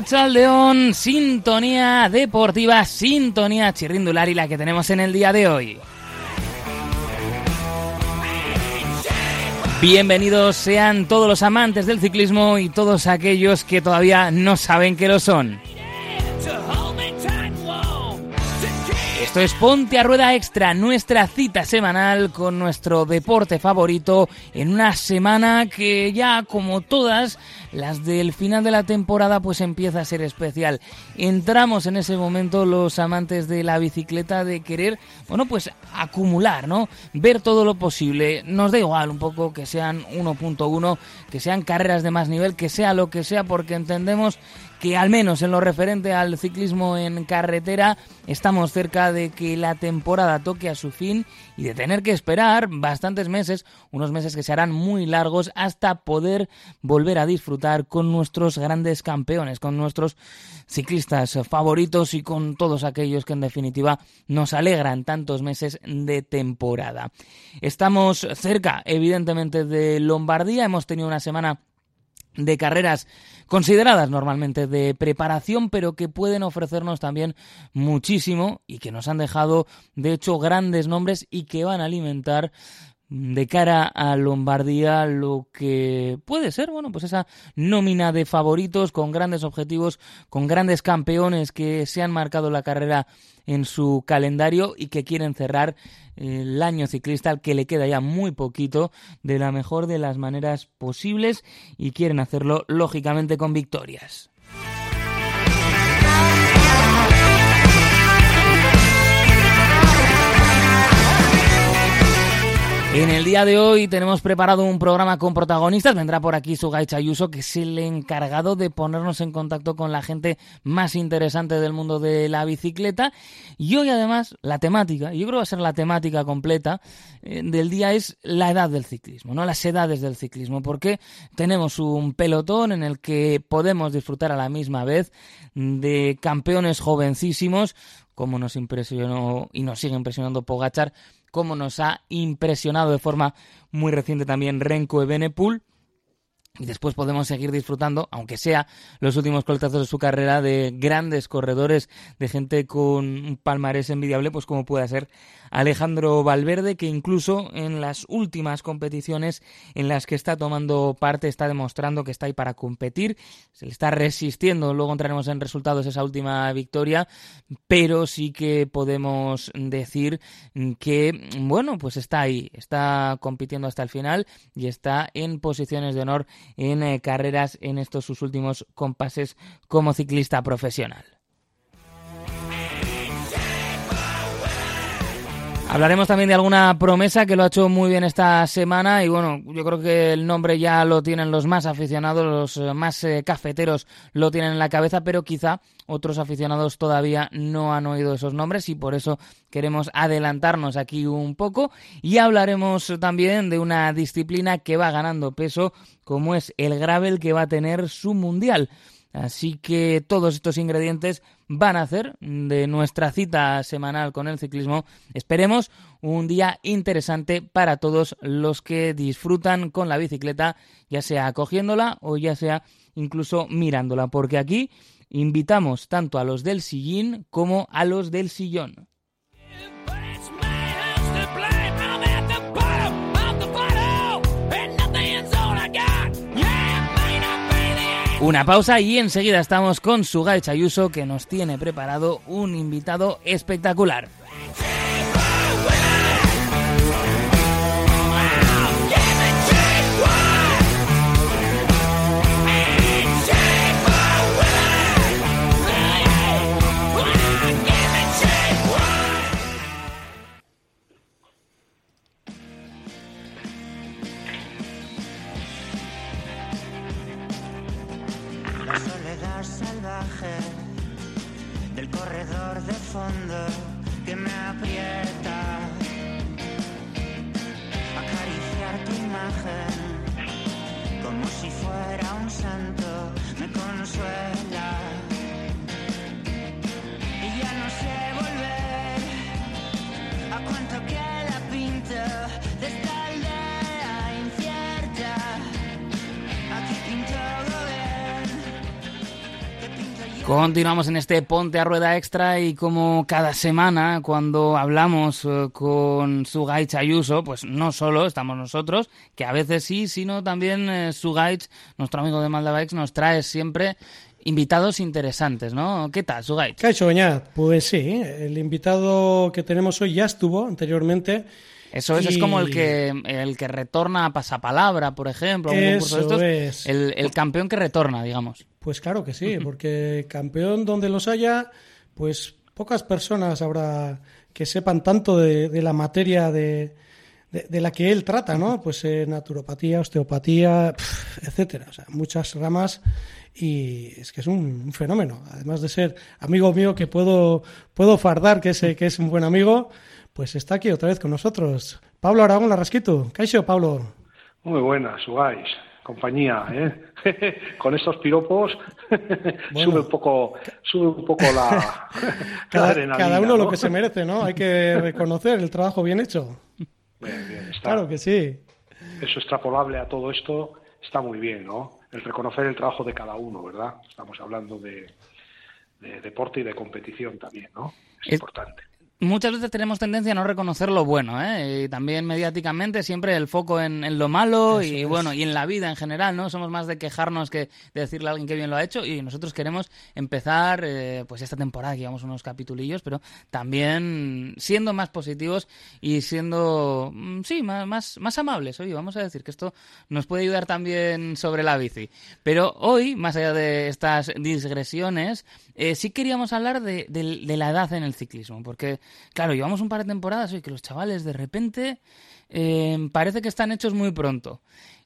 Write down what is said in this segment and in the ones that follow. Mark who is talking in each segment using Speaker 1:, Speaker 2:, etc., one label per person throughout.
Speaker 1: León, sintonía deportiva, sintonía chirrindular y la que tenemos en el día de hoy. Bienvenidos sean todos los amantes del ciclismo y todos aquellos que todavía no saben que lo son. Esto es Ponte a Rueda Extra, nuestra cita semanal con nuestro deporte favorito en una semana que ya como todas las del final de la temporada pues empieza a ser especial. Entramos en ese momento los amantes de la bicicleta de querer, bueno, pues acumular, ¿no? Ver todo lo posible. Nos da igual un poco que sean 1.1, que sean carreras de más nivel, que sea lo que sea porque entendemos que al menos en lo referente al ciclismo en carretera estamos cerca de que la temporada toque a su fin y de tener que esperar bastantes meses, unos meses que se harán muy largos hasta poder volver a disfrutar con nuestros grandes campeones, con nuestros ciclistas favoritos y con todos aquellos que en definitiva nos alegran tantos meses de temporada. Estamos cerca evidentemente de Lombardía, hemos tenido una semana de carreras consideradas normalmente de preparación, pero que pueden ofrecernos también muchísimo y que nos han dejado, de hecho, grandes nombres y que van a alimentar de cara a Lombardía lo que puede ser, bueno, pues esa nómina de favoritos con grandes objetivos, con grandes campeones que se han marcado la carrera en su calendario y que quieren cerrar el año ciclista al que le queda ya muy poquito de la mejor de las maneras posibles y quieren hacerlo lógicamente con victorias. En el día de hoy tenemos preparado un programa con protagonistas. Vendrá por aquí Sugai Chayuso, que es el encargado de ponernos en contacto con la gente más interesante del mundo de la bicicleta. Y hoy además la temática, yo creo que va a ser la temática completa eh, del día es la edad del ciclismo, no las edades del ciclismo, porque tenemos un pelotón en el que podemos disfrutar a la misma vez de campeones jovencísimos, como nos impresionó y nos sigue impresionando Pogachar como nos ha impresionado de forma muy reciente también Renko Evenepoel. Y después podemos seguir disfrutando, aunque sea los últimos coletazos de su carrera, de grandes corredores, de gente con un palmarés envidiable, pues como puede ser Alejandro Valverde, que incluso en las últimas competiciones en las que está tomando parte está demostrando que está ahí para competir, se le está resistiendo, luego entraremos en resultados esa última victoria, pero sí que podemos decir que, bueno, pues está ahí, está compitiendo hasta el final y está en posiciones de honor en eh, carreras en estos sus últimos compases como ciclista profesional. Hablaremos también de alguna promesa que lo ha hecho muy bien esta semana y bueno, yo creo que el nombre ya lo tienen los más aficionados, los eh, más eh, cafeteros lo tienen en la cabeza, pero quizá otros aficionados todavía no han oído esos nombres y por eso queremos adelantarnos aquí un poco y hablaremos también de una disciplina que va ganando peso como es el gravel que va a tener su mundial. Así que todos estos ingredientes van a hacer de nuestra cita semanal con el ciclismo, esperemos, un día interesante para todos los que disfrutan con la bicicleta, ya sea cogiéndola o ya sea incluso mirándola, porque aquí invitamos tanto a los del sillín como a los del sillón. Una pausa y enseguida estamos con Sugai Chayuso que nos tiene preparado un invitado espectacular. Continuamos en este Ponte a Rueda Extra y como cada semana cuando hablamos eh, con Sugaich Ayuso, pues no solo estamos nosotros, que a veces sí, sino también eh, nuestro amigo de Maldavax, nos trae siempre invitados interesantes, ¿no? ¿Qué tal, Sugaich?
Speaker 2: Caixo Beñat, pues sí, el invitado que tenemos hoy ya estuvo anteriormente.
Speaker 1: Eso es, es como el que el que retorna a pasapalabra, por ejemplo, a un concurso de
Speaker 2: Eso
Speaker 1: estos,
Speaker 2: es.
Speaker 1: el, el campeón que retorna, digamos.
Speaker 2: Pues claro que sí, porque campeón donde los haya, pues pocas personas habrá que sepan tanto de, de la materia de, de, de la que él trata, ¿no? Pues eh, naturopatía, osteopatía, etcétera. O sea, muchas ramas y es que es un, un fenómeno. Además de ser amigo mío que puedo, puedo fardar que es, eh, que es un buen amigo, pues está aquí otra vez con nosotros. Pablo Aragón Larrasquito. Caixo, Pablo.
Speaker 3: Muy buenas, Ugais, compañía, ¿eh? Con estos piropos sube un poco, sube un poco la, la
Speaker 2: Cada,
Speaker 3: adrenalina,
Speaker 2: cada uno
Speaker 3: ¿no?
Speaker 2: lo que se merece, ¿no? Hay que reconocer el trabajo bien hecho.
Speaker 3: Bien, bien, está.
Speaker 2: Claro que sí.
Speaker 3: Eso extrapolable a todo esto está muy bien, ¿no? El reconocer el trabajo de cada uno, ¿verdad? Estamos hablando de, de deporte y de competición también, ¿no? Es,
Speaker 1: Es-
Speaker 3: importante.
Speaker 1: Muchas veces tenemos tendencia a no reconocer lo bueno, ¿eh? Y también mediáticamente siempre el foco en, en lo malo
Speaker 2: Eso
Speaker 1: y
Speaker 2: es.
Speaker 1: bueno, y en la vida en general, ¿no? Somos más de quejarnos que de decirle a alguien que bien lo ha hecho y nosotros queremos empezar, eh, pues esta temporada que llevamos unos capitulillos, pero también siendo más positivos y siendo, mm, sí, más, más, más amables. Oye, vamos a decir que esto nos puede ayudar también sobre la bici. Pero hoy, más allá de estas digresiones, eh, sí queríamos hablar de, de- de la edad en el ciclismo, porque, claro, llevamos un par de temporadas y que los chavales de repente eh, parece que están hechos muy pronto.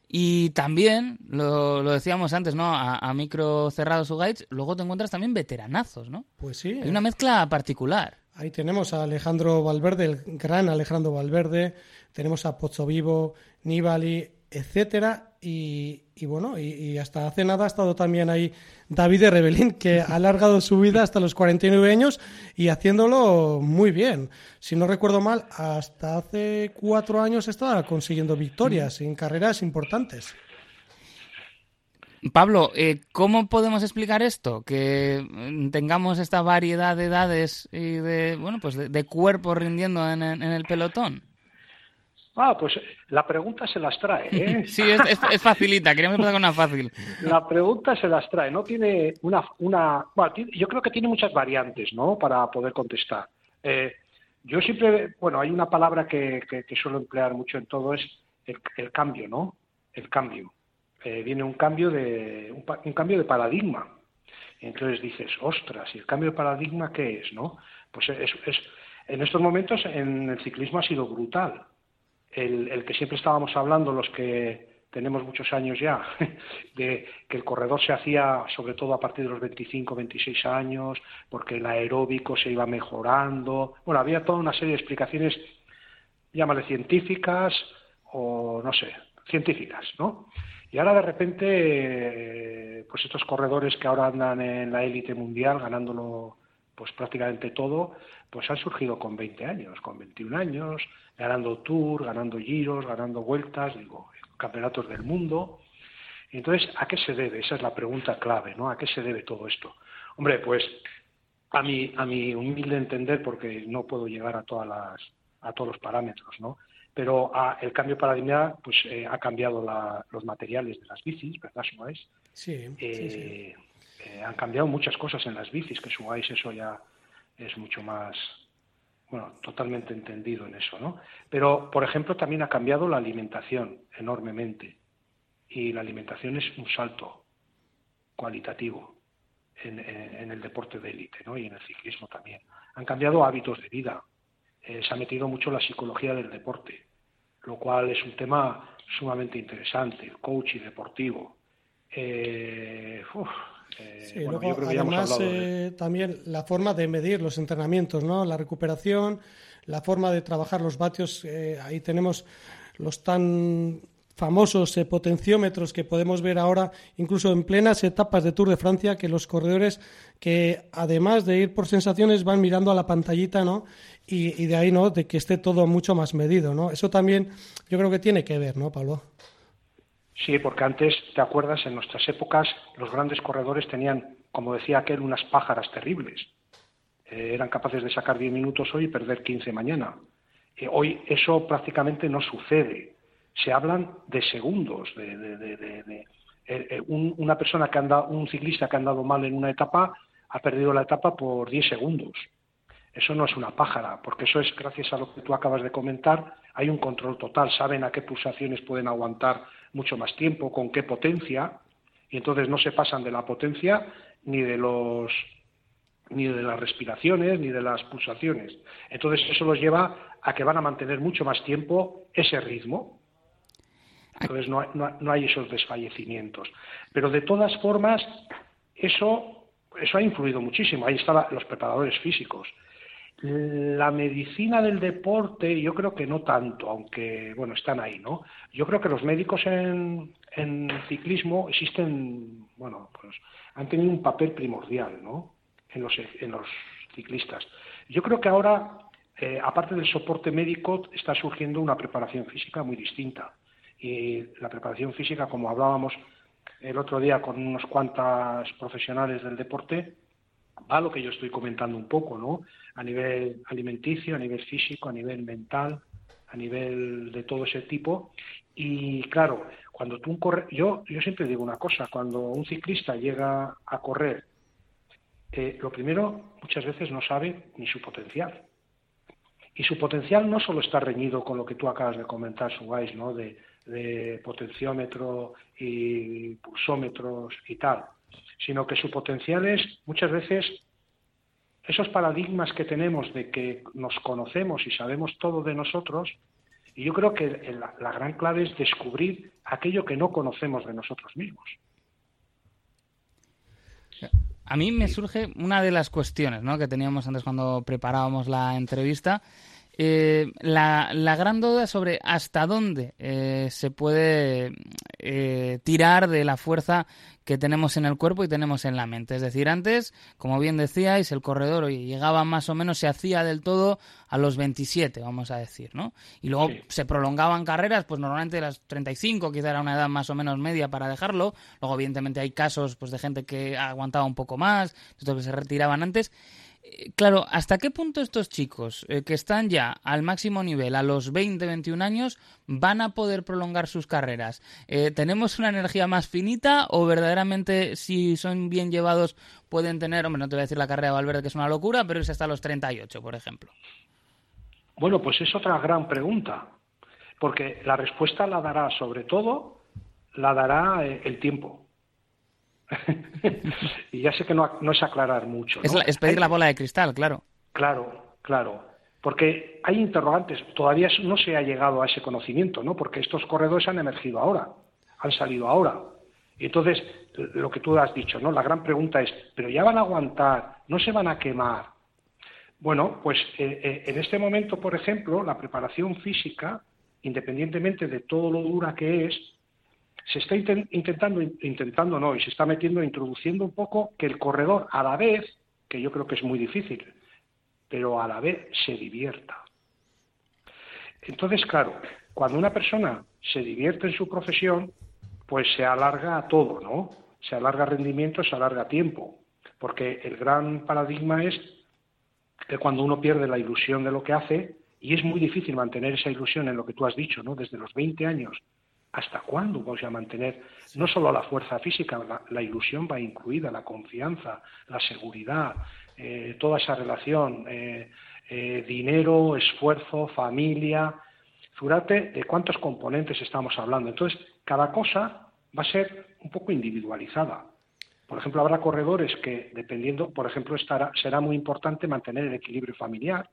Speaker 1: Y también, lo, lo decíamos antes, ¿no? A, a micro cerrado su guides, luego te encuentras también veteranazos, ¿no?
Speaker 2: Pues sí.
Speaker 1: Hay una mezcla particular.
Speaker 2: Ahí tenemos a Alejandro Valverde, el gran Alejandro Valverde, tenemos a Pozzo Vivo, Nibali, etcétera, y, y bueno, y, y hasta hace nada ha estado también ahí David de Rebelín, que ha alargado su vida hasta los 49 años y haciéndolo muy bien. Si no recuerdo mal, hasta hace cuatro años estaba consiguiendo victorias en carreras importantes.
Speaker 1: Pablo, eh, ¿cómo podemos explicar esto? Que mm, tengamos esta variedad de edades y de, bueno, pues de, de cuerpos rindiendo en, en- en el pelotón.
Speaker 3: Ah, pues la pregunta se las trae, ¿eh?
Speaker 1: Sí, es, es- es facilita, queríamos empezar con una fácil.
Speaker 3: La pregunta se las trae, no tiene una, una bueno, yo creo que tiene muchas variantes, ¿no? Para poder contestar. Eh, yo siempre, bueno, hay una palabra que, que, que suelo emplear mucho en todo es el, el cambio, ¿no? El cambio. Eh, viene un cambio de un, un cambio de paradigma. Entonces dices, ostras, ¿y el cambio de paradigma qué es, no? Pues es, es en estos momentos en el ciclismo ha sido brutal el, que siempre estábamos hablando, los que tenemos muchos años ya, de que el corredor se hacía sobre todo a partir de los 25, 26 años, porque el aeróbico se iba mejorando. Bueno, había toda una serie de explicaciones, llámale científicas o no sé, científicas, ¿no? Y ahora de repente, pues estos corredores que ahora andan en la élite mundial ganándolo pues prácticamente todo, pues han surgido con 20 años, con 21 años, ganando Tour, ganando Giros, ganando vueltas, digo, campeonatos del mundo. Entonces, ¿a qué se debe? Esa es la pregunta clave, ¿no? ¿A qué se debe todo esto? Hombre, pues a mi, a mi humilde entender, porque no puedo llegar a todas las, a todos los parámetros, ¿no? Pero ah, el cambio paradigma, pues eh, ha cambiado la- los materiales de las bicis, ¿verdad, Suárez?
Speaker 2: Sí, sí, sí.
Speaker 3: Han cambiado muchas cosas en las bicis, que subáis eso ya es mucho más, bueno, totalmente entendido en eso, ¿no? Pero, por ejemplo, también ha cambiado la alimentación enormemente. Y la alimentación es un salto cualitativo en el deporte de élite, ¿no? Y en el ciclismo también. Han cambiado hábitos de vida. Eh, se ha metido mucho la psicología del deporte, lo cual es un tema sumamente interesante, el coaching deportivo. Eh, uf, eh,
Speaker 2: Sí,
Speaker 3: bueno,
Speaker 2: luego,
Speaker 3: yo creo que ya hemos
Speaker 2: además,
Speaker 3: de-
Speaker 2: eh, también la forma de medir los entrenamientos, ¿no? La recuperación, la forma de trabajar los vatios. eh, ahí tenemos los tan famosos eh, potenciómetros que podemos ver ahora, incluso en plenas etapas de Tour de Francia, que los corredores que además de ir por sensaciones van mirando a la pantallita, ¿no? Y, y de ahí, ¿no? De que esté todo mucho más medido, ¿no? Eso también yo creo que tiene que ver, ¿no, Pablo?
Speaker 3: Sí, porque antes, ¿te acuerdas? En nuestras épocas los grandes corredores tenían como decía aquel, unas pájaras terribles. Eh, eran capaces de sacar 10 minutos hoy y perder 15 mañana. Eh, hoy eso prácticamente no sucede. Se hablan de segundos, de, de- de- de- eh, eh, un- una persona que anda, un ciclista que ha andado mal en una etapa ha perdido la etapa por 10 segundos. Eso no es una pájara, porque eso es gracias a lo que tú acabas de comentar, hay un control total, saben a qué pulsaciones pueden aguantar mucho más tiempo, con qué potencia, y entonces no se pasan de la potencia ni de los ni de las respiraciones ni de las pulsaciones. Entonces eso los lleva a que van a mantener mucho más tiempo ese ritmo. Entonces no no no hay esos desfallecimientos. Pero de todas formas, eso, eso ha influido muchísimo. Ahí están los preparadores físicos. La medicina del deporte, yo creo que no tanto, aunque, bueno, están ahí, ¿no? Yo creo que los médicos en, en ciclismo existen, bueno, pues han tenido un papel primordial, ¿no? En los, en los ciclistas. Yo creo que ahora, eh, aparte del soporte médico, está surgiendo una preparación física muy distinta. Y la preparación física, como hablábamos el otro día con unos cuantos profesionales del deporte, va lo que yo estoy comentando un poco, ¿no? A nivel alimenticio, a nivel físico, a nivel mental, a nivel de todo ese tipo. Y claro, cuando tú corre, yo, yo siempre digo una cosa, cuando un ciclista llega a correr, eh, lo primero muchas veces no sabe ni su potencial. Y su potencial no solo está reñido con lo que tú acabas de comentar, Subais, ¿no? De, de potenciómetro y pulsómetros y tal, sino que su potencial es muchas veces esos paradigmas que tenemos de que nos conocemos y sabemos todo de nosotros, y yo creo que la, gran clave es descubrir aquello que no conocemos de nosotros mismos.
Speaker 1: A mí me surge una de las cuestiones ¿no? que teníamos antes cuando preparábamos la entrevista. Eh, la, la, gran duda sobre hasta dónde eh, se puede eh, tirar de la fuerza que tenemos en el cuerpo y tenemos en la mente. Es decir, antes, como bien decíais, el corredor llegaba más o menos, se hacía del todo a los 27, vamos a decir, ¿no? Y luego sí. se prolongaban carreras, pues normalmente las 35, quizá era una edad más o menos media para dejarlo. Luego, evidentemente, hay casos pues, de gente que aguantaba un poco más, otros que se retiraban antes. Claro, ¿hasta qué punto estos chicos eh, que están ya al máximo nivel, a los 20, 21 años, van a poder prolongar sus carreras? Eh, ¿Tenemos una energía más finita o verdaderamente, si son bien llevados, pueden tener, hombre, no te voy a decir la carrera de Valverde que es una locura, pero es hasta los 38, por ejemplo?
Speaker 3: Bueno, pues es otra gran pregunta, porque la respuesta la dará, sobre todo, la dará eh, el tiempo. y ya sé que no, no es aclarar mucho. ¿no?
Speaker 1: Es, la, es, pedir hay, la bola de cristal, claro.
Speaker 3: Claro, claro. Porque hay interrogantes. Todavía no se ha llegado a ese conocimiento, ¿no? Porque estos corredores han emergido ahora, han salido ahora. Y entonces, lo que tú has dicho, ¿no? La gran pregunta es, ¿pero ya van a aguantar? ¿No se van a quemar? Bueno, pues eh, eh, en este momento, por ejemplo, la preparación física, independientemente de todo lo dura que es, se está intentando, intentando no, y se está metiendo, introduciendo un poco que el corredor a la vez, que yo creo que es muy difícil, pero a la vez se divierta. Entonces, claro, cuando una persona se divierte en su profesión, pues se alarga todo, ¿no? Se alarga rendimiento, se alarga tiempo, porque el gran paradigma es que cuando uno pierde la ilusión de lo que hace, y es muy difícil mantener esa ilusión en lo que tú has dicho, ¿no? Desde los 20 años ¿Hasta cuándo vamos a mantener no solo la fuerza física, la, la ilusión va incluida, la confianza, la seguridad, eh, toda esa relación, eh, eh, dinero, esfuerzo, familia? Fíjate de cuántos componentes estamos hablando. Entonces, cada cosa va a ser un poco individualizada. Por ejemplo, habrá corredores que, dependiendo, por ejemplo, estará, será muy importante mantener el equilibrio familiar,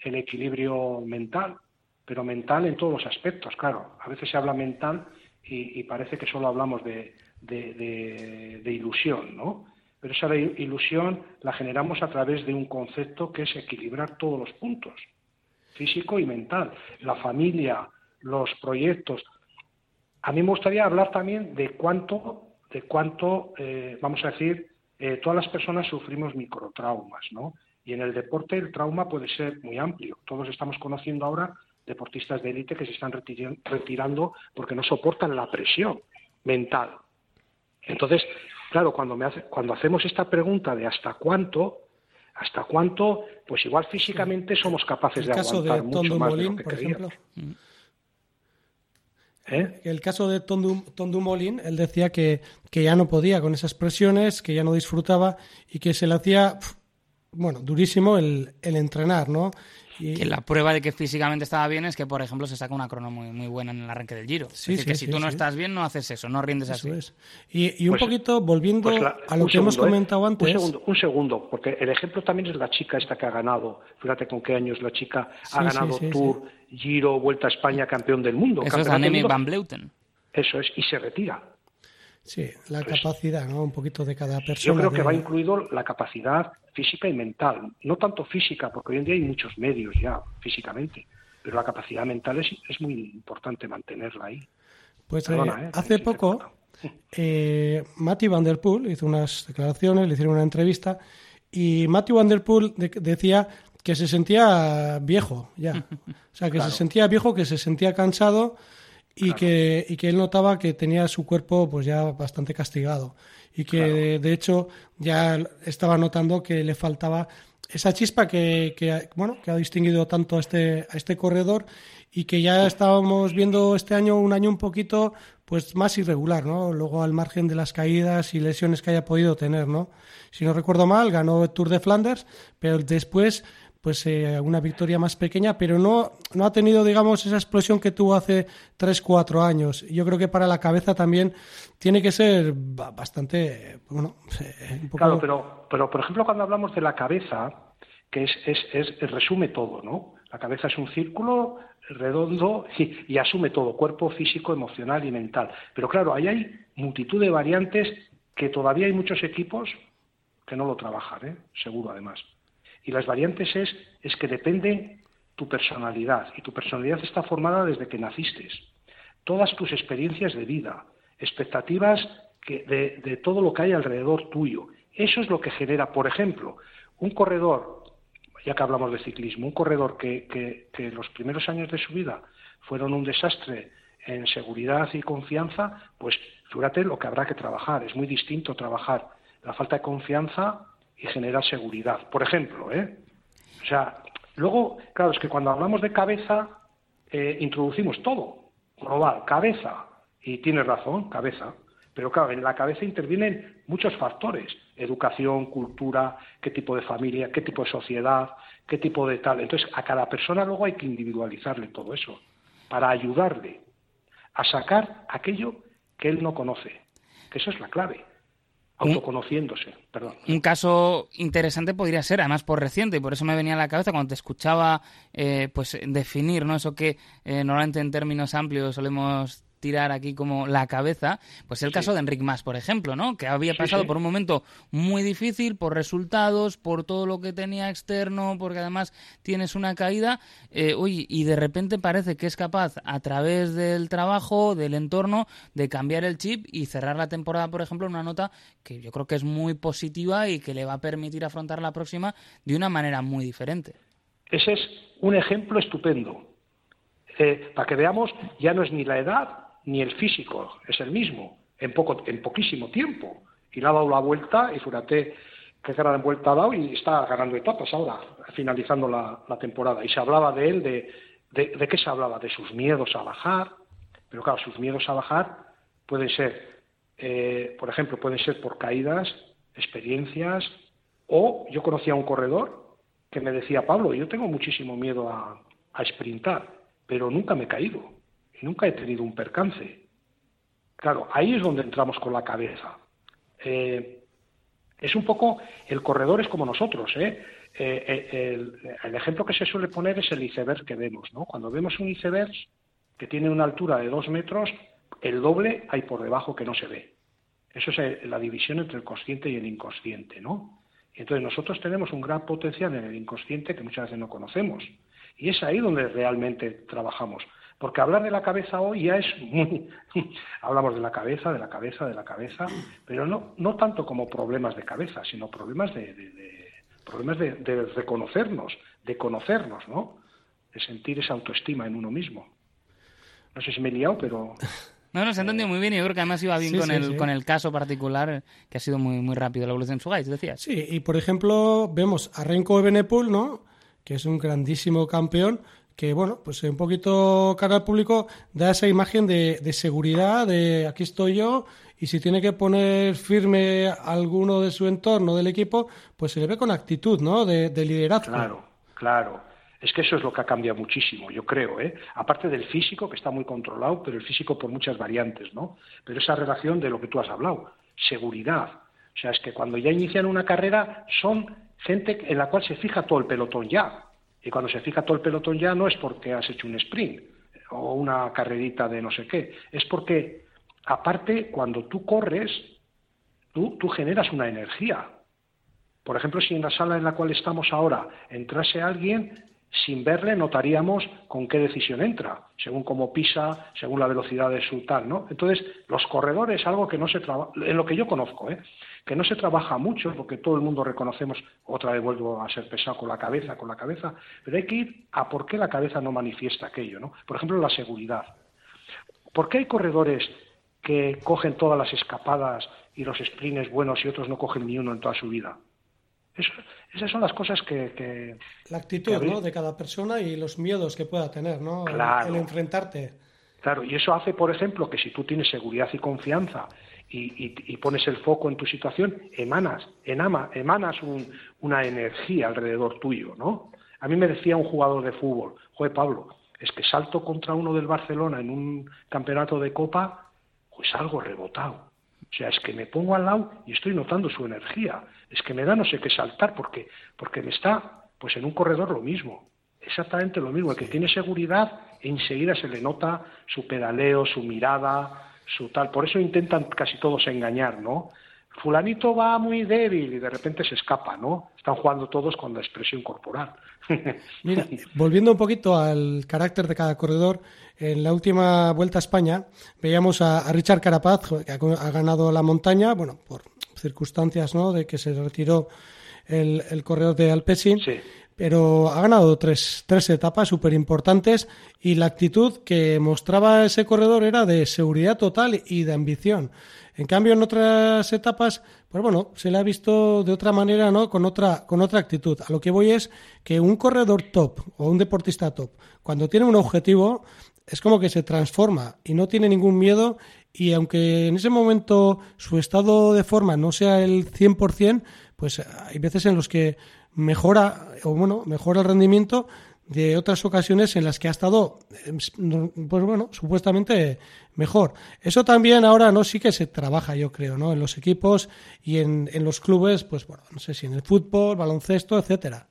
Speaker 3: el equilibrio mental, pero mental en todos los aspectos, claro. A veces se habla mental y, parece que solo hablamos de, de, ilusión, ¿no? Pero esa ilusión la generamos a través de un concepto que es equilibrar todos los puntos, físico y mental, la familia, los proyectos. A mí me gustaría hablar también de cuánto, de cuánto, eh, vamos a decir, eh, todas las personas sufrimos microtraumas, ¿no? Y en el deporte el trauma puede ser muy amplio. Todos estamos conociendo ahora deportistas de élite que se están retirando porque no soportan la presión mental. Entonces, claro, cuando, me hace, cuando hacemos esta pregunta de hasta cuánto, hasta cuánto, pues igual físicamente somos capaces de aguantar
Speaker 2: de
Speaker 3: mucho más de lo que
Speaker 2: por ejemplo.
Speaker 3: creíamos. ¿Eh?
Speaker 2: El caso de Tom, Du- Tom Dumoulin, él decía que, que ya no podía con esas presiones, que ya no disfrutaba y que se le hacía, bueno, durísimo el, el entrenar, ¿no? Y,
Speaker 1: Que la prueba de que físicamente estaba bien es que, por ejemplo, se saca una crono muy, muy buena en el arranque del Giro.
Speaker 2: Sí,
Speaker 1: es decir, que
Speaker 2: sí,
Speaker 1: si
Speaker 2: sí,
Speaker 1: tú no
Speaker 2: sí.
Speaker 1: estás bien, no haces eso, no rindes
Speaker 2: eso
Speaker 1: así.
Speaker 2: es. Y, y un
Speaker 3: Pues-
Speaker 2: poquito volviendo
Speaker 3: Pues la-
Speaker 2: a lo que hemos
Speaker 3: ¿eh?
Speaker 2: comentado antes.
Speaker 3: Un segundo, un segundo, porque el ejemplo también es la chica esta que ha ganado. Fíjate con qué años la chica
Speaker 2: Sí,
Speaker 3: ha ganado
Speaker 2: sí,
Speaker 3: Tour, Giro, Vuelta a España, campeón del mundo.
Speaker 1: Eso es van Bleuten.
Speaker 3: Eso es, y se retira.
Speaker 2: Sí, la capacidad, ¿no? Un poquito de cada
Speaker 3: Pues Yo
Speaker 2: persona.
Speaker 3: creo que
Speaker 2: de-
Speaker 3: va incluido la capacidad física y mental. No tanto física, porque hoy en día hay muchos medios ya físicamente, pero la capacidad mental es, es muy importante mantenerla ahí.
Speaker 2: Pues eh,
Speaker 3: Perdona, ¿eh?
Speaker 2: hace poco, eh, Matthew Van Der Poel hizo unas declaraciones, le hicieron una entrevista y Matthew Van Der Poel de- decía que se sentía viejo ya. O sea, que se sentía viejo, que se sentía cansado y, que, y que él notaba que tenía su cuerpo pues ya bastante castigado y que de, de hecho ya estaba notando que le faltaba esa chispa que, que, bueno que ha distinguido tanto a este a este corredor y que ya estábamos viendo este año un año un poquito pues más irregular, ¿no? Luego al margen de las caídas y lesiones que haya podido tener, ¿no? Si no recuerdo mal, ganó el Tour de Flanders, pero después pues eh, una victoria más pequeña, pero no, no ha tenido, digamos, esa explosión que tuvo hace 3, 4 años. Yo creo que para la cabeza también tiene que ser ba- bastante, bueno, eh, un poco...
Speaker 3: Claro, pero, pero por ejemplo cuando hablamos de la cabeza, que es, es, es- resume todo, ¿no? La cabeza es un círculo redondo y, y asume todo, cuerpo físico, emocional y mental. Pero claro, ahí hay multitud de variantes que todavía hay muchos equipos que no lo trabajan, ¿eh? seguro además. Y las variantes es, es que depende tu personalidad, y tu personalidad está formada desde que naciste. Todas tus experiencias de vida, expectativas que- de, todo lo que hay alrededor tuyo. Eso es lo que genera, por ejemplo, un corredor, ya que hablamos de ciclismo, un corredor que, que- que los primeros años de su vida fueron un desastre en seguridad y confianza, pues fíjate lo que habrá que trabajar. Es muy distinto trabajar la falta de confianza y generar seguridad. Por ejemplo, ¿eh? O sea, luego, claro, es que cuando hablamos de cabeza, eh, introducimos todo, global, cabeza, y tienes razón, cabeza. Pero claro, en la cabeza intervienen muchos factores, educación, cultura, qué tipo de familia, qué tipo de sociedad, qué tipo de tal. Entonces, a cada persona luego hay que individualizarle todo eso, para ayudarle a sacar aquello que él no conoce, que eso es la clave, autoconociéndose, perdón.
Speaker 1: Un caso interesante podría ser, además por reciente, y por eso me venía a la cabeza cuando te escuchaba eh, pues definir ¿no? eso que eh, normalmente en términos amplios solemos tirar aquí como la cabeza, pues el caso de Enric Mas, por ejemplo, ¿no? Que había
Speaker 3: Sí,
Speaker 1: pasado
Speaker 3: sí.
Speaker 1: por un momento muy difícil por resultados, por todo lo que tenía externo, porque además tienes una caída, eh, oye, y de repente parece que es capaz a través del trabajo, del entorno, de cambiar el chip y cerrar la temporada, por ejemplo, en una nota que yo creo que es muy positiva y que le va a permitir afrontar la próxima de una manera muy diferente.
Speaker 3: Ese es un ejemplo estupendo. Eh, para que veamos, ya no es ni la edad ni el físico, es el mismo, en, poco, en poquísimo tiempo. Y le ha dado la vuelta y fíjate qué gran vuelta ha dado y está ganando etapas ahora, finalizando la, temporada. Y se hablaba de él, de, de, ¿de qué se hablaba? De sus miedos a bajar, pero claro, sus miedos a bajar pueden ser, eh, por ejemplo, pueden ser por caídas, experiencias, o yo conocía a un corredor que me decía, Pablo, yo tengo muchísimo miedo a, a sprintar, pero nunca me he caído nunca he tenido un percance. Claro, ahí es donde entramos con la cabeza. Eh, es un poco, el corredor es como nosotros, ¿eh? Eh, eh, el, ejemplo que se suele poner es el iceberg que vemos, ¿no? Cuando vemos un iceberg que tiene una altura de dos metros, el doble hay por debajo que no se ve. Eso es la división entre el consciente y el inconsciente, ¿no? Entonces nosotros tenemos un gran potencial en el inconsciente que muchas veces no conocemos. Y es ahí donde realmente trabajamos. Porque hablar de la cabeza hoy ya es muy... Hablamos de la cabeza, de la cabeza, de la cabeza, pero no, no tanto como problemas de cabeza, sino problemas de, de- de- problemas de, de reconocernos, de conocernos, ¿no? De sentir esa autoestima en uno mismo. No sé si me he liado, pero...
Speaker 1: No, no, se ha entendido muy bien y yo creo que además iba bien
Speaker 2: Sí,
Speaker 1: con,
Speaker 2: sí,
Speaker 1: el,
Speaker 2: sí.
Speaker 1: con el caso particular, que ha sido muy, muy rápido la evolución de Sugais, decías.
Speaker 2: Sí, y por ejemplo, vemos a Renko Ebenepul, ¿no? Que es un grandísimo campeón, que bueno, pues un poquito cara al público da esa imagen de, seguridad, de aquí estoy yo, y si tiene que poner firme alguno de su entorno, del equipo, pues se le ve con actitud, ¿no? De, de liderazgo.
Speaker 3: Claro, claro. Es que eso es lo que ha cambiado muchísimo, yo creo, ¿eh? Aparte del físico, que está muy controlado, pero el físico por muchas variantes, ¿no? Pero esa relación de lo que tú has hablado, seguridad. O sea, es que cuando ya inician una carrera son gente en la cual se fija todo el pelotón ya. Y cuando se fija todo el pelotón ya no es porque has hecho un sprint o una carrerita de no sé qué, es porque, aparte, cuando tú corres, tú, tú generas una energía. Por ejemplo, si en la sala en la cual estamos ahora entrase alguien, sin verle notaríamos con qué decisión entra, según cómo pisa, según la velocidad de su tal, ¿no? Entonces, los corredores, algo que no se trabaja, en lo que yo conozco, ¿eh? que no se trabaja mucho, porque todo el mundo reconocemos, otra vez vuelvo a ser pesado con la cabeza, con la cabeza, pero hay que ir a por qué la cabeza no manifiesta aquello, ¿no? Por ejemplo, la seguridad. ¿Por qué hay corredores que cogen todas las escapadas y los sprints buenos y otros no cogen ni uno en toda su vida? Eso, esas son las cosas que, que,
Speaker 2: La actitud,
Speaker 3: que
Speaker 2: ¿no? De cada persona y los miedos que pueda tener, ¿no? El-
Speaker 3: Claro.
Speaker 2: El, enfrentarte.
Speaker 3: Claro, y eso hace, por ejemplo, que si tú tienes seguridad y confianza y, y- y pones el foco en tu situación, emanas, enama- emanas un- una energía alrededor tuyo, ¿no? A mí me decía un jugador de fútbol, joder Pablo, es que salto contra uno del Barcelona en un campeonato de copa, pues algo rebotado. O sea, es que me pongo al lado y estoy notando su energía. Es que me da no sé qué saltar porque, porque me está, pues en un corredor lo mismo. Exactamente lo mismo. El que tiene seguridad, enseguida se le nota su pedaleo, su mirada, su tal. Por eso intentan casi todos engañar, ¿no? Fulanito va muy débil y de repente se escapa, ¿no? Están jugando todos con la expresión corporal.
Speaker 2: Mira, volviendo un poquito al carácter de cada corredor, en la última vuelta a España veíamos a, a Richard Carapaz, que ha, ganado la montaña, bueno, por circunstancias, ¿no? De que se retiró el, el corredor de Alpecin.
Speaker 3: Sí.
Speaker 2: Pero ha ganado tres, tres etapas súper importantes y la actitud que mostraba ese corredor era de seguridad total y de ambición. En cambio, en otras etapas, pues bueno, se le ha visto de otra manera, ¿no? Con otra, con otra actitud. A lo que voy es que un corredor top o un deportista top, cuando tiene un objetivo, es como que se transforma y no tiene ningún miedo y aunque en ese momento su estado de forma no sea el 100%, pues hay veces en los que mejora o bueno, mejora el rendimiento de otras ocasiones en las que ha estado no, pues bueno, supuestamente mejor. Eso también ahora no sí que se trabaja, yo creo, ¿no? En los equipos y en, en los clubes, pues bueno, no sé si en el fútbol, baloncesto, etcétera.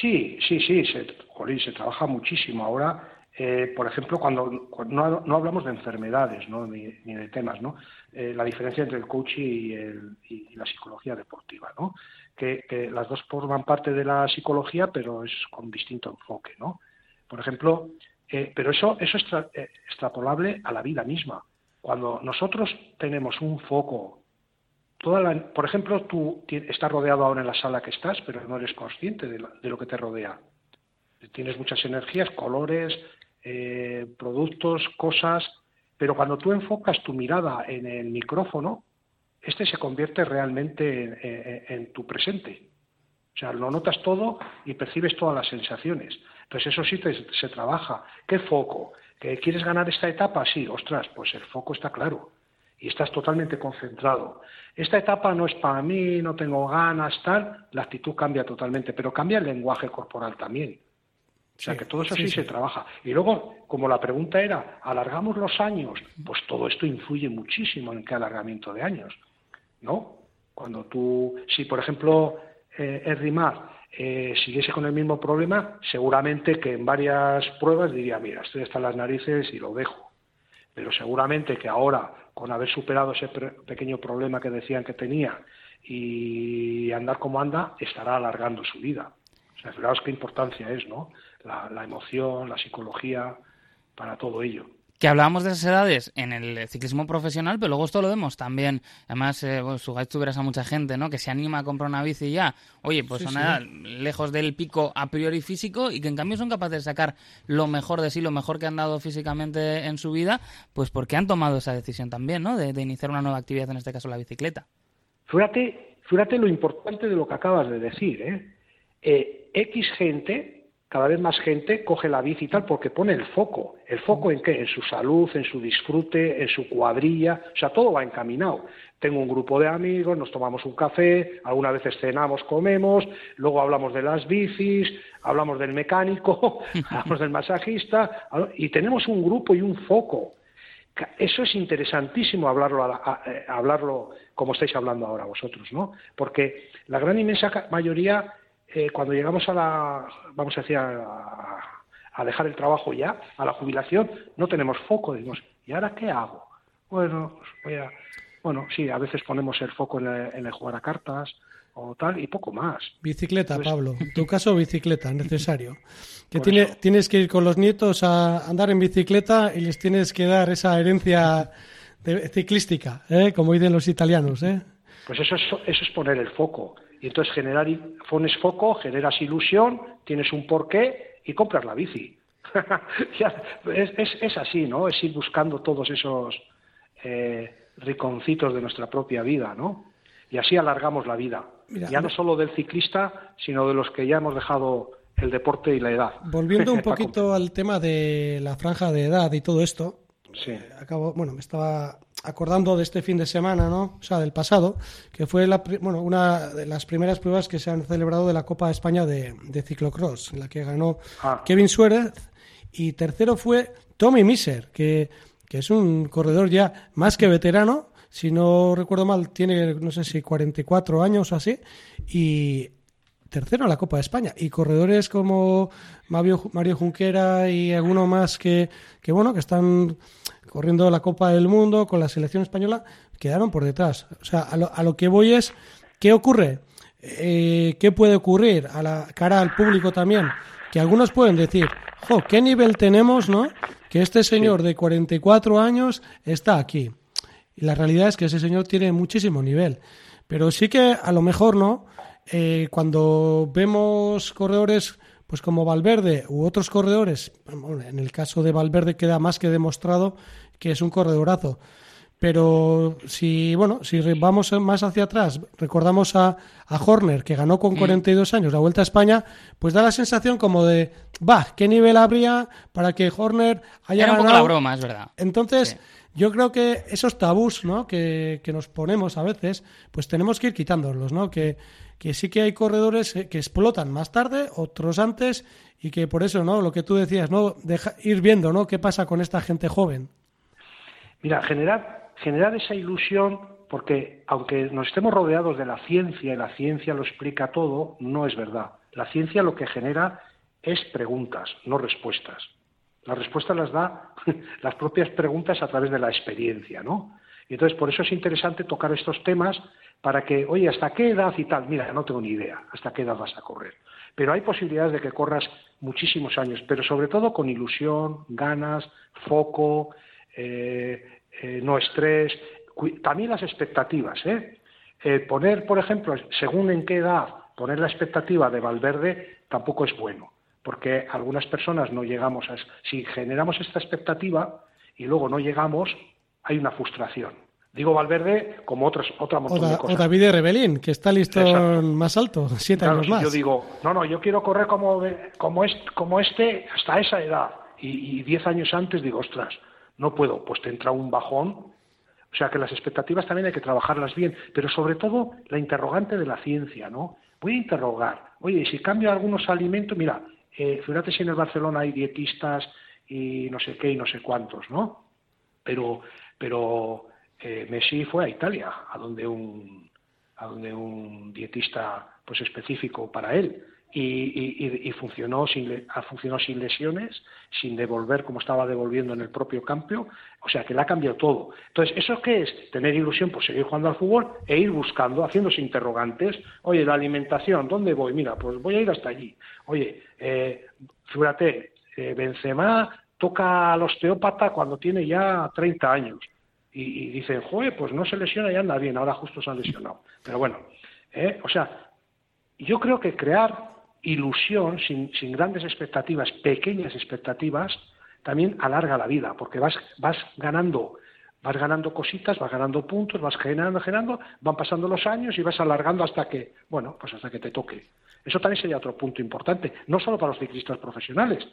Speaker 3: Sí, sí, sí, se, jolín, se trabaja muchísimo ahora. eh, por ejemplo, cuando, cuando no, no hablamos de enfermedades ¿no? ni, ni de temas, ¿no? Eh, la diferencia entre el coaching y, el- y la psicología deportiva, ¿no? Que, las dos forman parte de la psicología, pero es con distinto enfoque, ¿no? Por ejemplo, eh, pero eso, eso es eh, extrapolable a la vida misma. Cuando nosotros tenemos un foco Toda la- por ejemplo, tú estás rodeado ahora en la sala que estás, pero no eres consciente de, la- de lo que te rodea. Tienes muchas energías, colores, eh, productos, cosas, pero cuando tú enfocas tu mirada en el micrófono, este se convierte realmente en, en- en tu presente. O sea, lo notas todo y percibes todas las sensaciones. Entonces, eso sí te- se trabaja. ¿Qué foco? ¿Que ¿Quieres ganar esta etapa? Sí, ostras, pues el foco está claro y estás totalmente concentrado. Esta etapa no es para mí, no tengo ganas, tal, la actitud cambia totalmente, pero cambia el lenguaje corporal también. O sea,
Speaker 2: Sí,
Speaker 3: que todo eso
Speaker 2: sí,
Speaker 3: sí,
Speaker 2: sí.
Speaker 3: se trabaja. Y luego, como la pregunta era, ¿alargamos los años? Pues todo esto influye muchísimo en qué alargamiento de años, ¿no? Cuando tú, si por ejemplo eh, Erdimar eh, siguiese con el mismo problema, seguramente que en varias pruebas diría, mira, estoy hasta las narices y lo dejo pero seguramente que ahora, con haber superado ese pequeño problema que decían que tenía y andar como anda, estará alargando su vida. O sea, fijaos qué importancia es, ¿no? La emoción, la psicología, para todo ello.
Speaker 1: Que hablábamos de esas edades en el ciclismo profesional, pero luego esto lo vemos también. Además, eh, bueno, su tú verás a mucha gente, ¿no? Que se anima a comprar una bici ya. Oye, pues
Speaker 2: Sí,
Speaker 1: son
Speaker 2: sí.
Speaker 1: edad lejos del pico a priori físico y que en cambio son capaces de sacar lo mejor de sí, lo mejor que han dado físicamente en su vida, pues porque han tomado esa decisión también, ¿no? De, de iniciar una nueva actividad, en este caso la bicicleta.
Speaker 3: Fíjate, fíjate lo importante de lo que acabas de decir. ¿eh? Eh, X gente, cada vez más gente, coge la bici y tal porque pone el foco. ¿El foco en qué? En su salud, en su disfrute, en su cuadrilla. O sea, todo va encaminado. Tengo un grupo de amigos, nos tomamos un café, algunas veces cenamos, comemos, luego hablamos de las bicis, hablamos del mecánico, hablamos del masajista, y tenemos un grupo y un foco. Eso es interesantísimo hablarlo, a a- eh, hablarlo como estáis hablando ahora vosotros, ¿no? Porque la gran inmensa mayoría, eh, cuando llegamos a la, vamos a decir, a, a dejar el trabajo ya, a la jubilación, no tenemos foco. Decimos, ¿y ahora qué hago? Bueno, pues voy a, bueno, sí, a veces ponemos el foco en el, en el jugar a cartas o tal y poco más.
Speaker 2: Bicicleta,
Speaker 3: Pues-
Speaker 2: Pablo. En tu caso, bicicleta, necesario. Que tiene- tienes que ir con los nietos a andar en bicicleta y les tienes que dar esa herencia de- ciclística, ¿eh? como dicen los italianos. ¿eh?
Speaker 3: Pues eso es, eso es poner el foco. Y entonces generar, pones foco, generas ilusión, tienes un porqué y compras la bici. Es, es, es así, ¿no? Es ir buscando todos esos eh, riconcitos de nuestra propia vida, ¿no? Y así alargamos la vida.
Speaker 2: Mira,
Speaker 3: ya no solo del ciclista, sino de los que ya hemos dejado el deporte y la edad.
Speaker 2: Volviendo un poquito al tema de la franja de edad y todo esto,
Speaker 3: Sí.
Speaker 2: acabo, bueno, me estaba acordando de este fin de semana, ¿no? O sea, del pasado, que fue la, bueno, una de las primeras pruebas que se han celebrado de la Copa de España de, de ciclocross, en la que ganó
Speaker 3: Ah.
Speaker 2: Kevin Suárez y tercero fue Tommy Miser, que, que es un corredor ya más que veterano, si no recuerdo mal, tiene, no sé si 44 años o así, y tercero en la Copa de España. Y corredores como Mario, Mario Junquera y alguno más que, que, bueno, que están corriendo la Copa del Mundo con la selección española, quedaron por detrás. O sea, a lo, a lo que voy es, ¿qué ocurre? Eh, ¿Qué puede ocurrir a la cara al público también? Que algunos pueden decir, jo, ¿qué nivel tenemos, no? Que este señor de 44 años está aquí. Y la realidad es que ese señor tiene muchísimo nivel. Pero sí que a lo mejor, ¿no? Eh, cuando vemos corredores pues como Valverde u otros corredores, bueno, en el caso de Valverde queda más que demostrado que es un corredorazo. Pero si, bueno, si vamos más hacia atrás, recordamos a, a Horner, que ganó con 42 años la Vuelta a España, pues da la sensación como de, va, ¿qué nivel habría para que Horner haya
Speaker 1: Era un poco la broma, es verdad.
Speaker 2: Entonces, yo creo que esos tabús ¿no? que, que nos ponemos a veces, pues tenemos que ir quitándolos, ¿no? Que, que sí que hay corredores eh, que explotan más tarde, otros antes, y que por eso, ¿no? Lo que tú decías, ¿no? Deja- ir viendo, ¿no? ¿Qué pasa con esta gente joven?
Speaker 3: Mira, generar, generar esa ilusión, porque aunque nos estemos rodeados de la ciencia y la ciencia lo explica todo, no es verdad. La ciencia lo que genera es preguntas, no respuestas. Las respuestas las da las propias preguntas a través de la experiencia, ¿no? Y entonces por eso es interesante tocar estos temas para que, oye, ¿hasta qué edad y tal? Mira, no tengo ni idea hasta qué edad vas a correr. Pero hay posibilidades de que corras muchísimos años, pero sobre todo con ilusión, ganas, foco, eh, eh, no estrés, también las expectativas. ¿eh? Eh, poner, por ejemplo, según en qué edad poner la expectativa de Valverde tampoco es bueno, porque algunas personas no llegamos a... Si generamos esta expectativa y luego no llegamos, hay una frustración. Digo Valverde como otras, otra
Speaker 2: O,
Speaker 3: montón
Speaker 2: Da-
Speaker 3: de
Speaker 2: o
Speaker 3: cosas.
Speaker 2: David Rebelín, que está listo
Speaker 3: Exacto.
Speaker 2: más alto, siete
Speaker 3: Claro,
Speaker 2: años
Speaker 3: si
Speaker 2: más.
Speaker 3: yo digo, no, no, yo quiero correr como, como, este, como este hasta esa edad. Y, y diez años antes digo, ostras, no puedo, pues te entra un bajón. O sea que las expectativas también hay que trabajarlas bien, pero sobre todo la interrogante de la ciencia, ¿no? Voy a interrogar, oye, si cambio algunos alimentos, mira, eh, fíjate si en el Barcelona hay dietistas y no sé qué y no sé cuántos, ¿no? Pero, pero eh, Messi fue a Italia, a donde un, a donde un dietista pues específico para él y, y- funcionó sin ha funcionado sin lesiones, sin devolver como estaba devolviendo en el propio campo, o sea que le ha cambiado todo. Entonces, ¿eso qué es? Tener ilusión por seguir jugando al fútbol e ir buscando, haciéndose interrogantes. Oye, la alimentación, ¿dónde voy? Mira, pues voy a ir hasta allí. Oye, eh, fíjate, eh, Benzema toca al osteópata cuando tiene ya 30 años. Y, y dicen, joder, pues no se lesiona y anda bien, ahora justo se ha lesionado. Pero bueno, ¿eh? o sea, yo creo que crear ilusión sin, sin grandes expectativas, pequeñas expectativas, también alarga la vida, porque vas, vas ganando vas ganando cositas, vas ganando puntos, vas generando, generando, van pasando los años y vas alargando hasta que, bueno, pues hasta que te toque. Eso también sería otro punto importante, no solo para los ciclistas profesionales,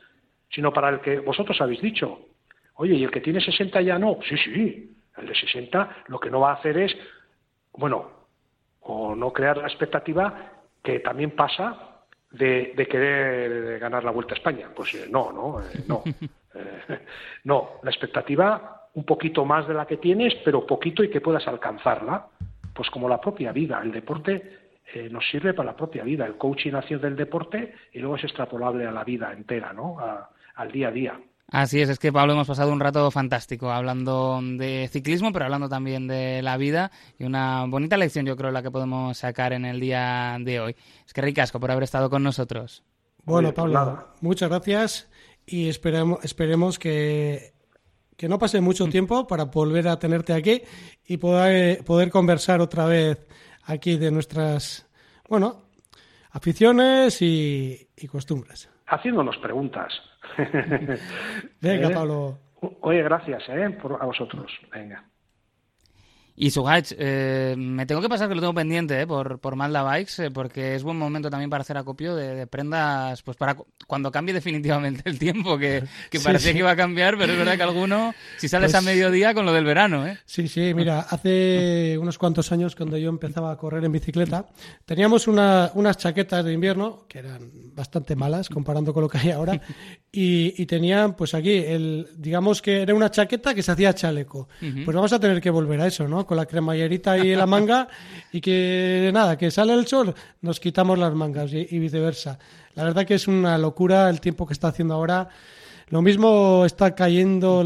Speaker 3: sino para el que vosotros habéis dicho. Oye, ¿y el que tiene 60 ya no? Sí, sí, el de 60 lo que no va a hacer es, bueno, o no crear la expectativa que también pasa de, de querer ganar la Vuelta a España. Pues eh, no, no, eh, no. Eh, no, la expectativa un poquito más de la que tienes, pero poquito y que puedas alcanzarla. Pues como la propia vida, el deporte eh, nos sirve para la propia vida. El coaching nació del deporte y luego es extrapolable a la vida entera, ¿no? A- al día a día.
Speaker 1: Así es, es que Pablo hemos pasado un rato fantástico hablando de ciclismo, pero hablando también de la vida y una bonita lección yo creo la que podemos sacar en el día de hoy. Es que ricasco por haber estado con nosotros.
Speaker 2: Bueno, Pablo,
Speaker 3: nada.
Speaker 2: muchas gracias y esperemos, esperemos que, que no pase mucho tiempo para volver a tenerte aquí y poder, poder conversar otra vez aquí de nuestras, bueno, aficiones y, y costumbres.
Speaker 3: Haciéndonos preguntas.
Speaker 2: Venga,
Speaker 3: ¿Eh?
Speaker 2: Pablo.
Speaker 3: Oye, gracias ¿eh? por, a vosotros. Venga.
Speaker 1: Y Sugach, eh, me tengo que pasar que lo tengo pendiente eh, por, por Malda Bikes, eh, porque es buen momento también para hacer acopio de, de prendas, pues para cu- cuando cambie definitivamente el tiempo, que, parecía
Speaker 2: sí.
Speaker 1: que iba a cambiar, pero es verdad que alguno, si sales
Speaker 2: Pues-
Speaker 1: a mediodía con lo del verano, ¿eh?
Speaker 2: Sí, sí, mira, hace unos cuantos años cuando yo empezaba a correr en bicicleta, teníamos una- unas chaquetas de invierno que eran bastante malas comparando con lo que hay ahora y, y tenían pues aquí, el, digamos que era una chaqueta que se hacía chaleco. Pues vamos a tener que volver a eso, ¿no? Con la cremallerita y la manga y que nada, que sale el sol, nos quitamos las mangas y, y viceversa. La verdad que es una locura el tiempo que está haciendo ahora. Lo mismo está cayendo,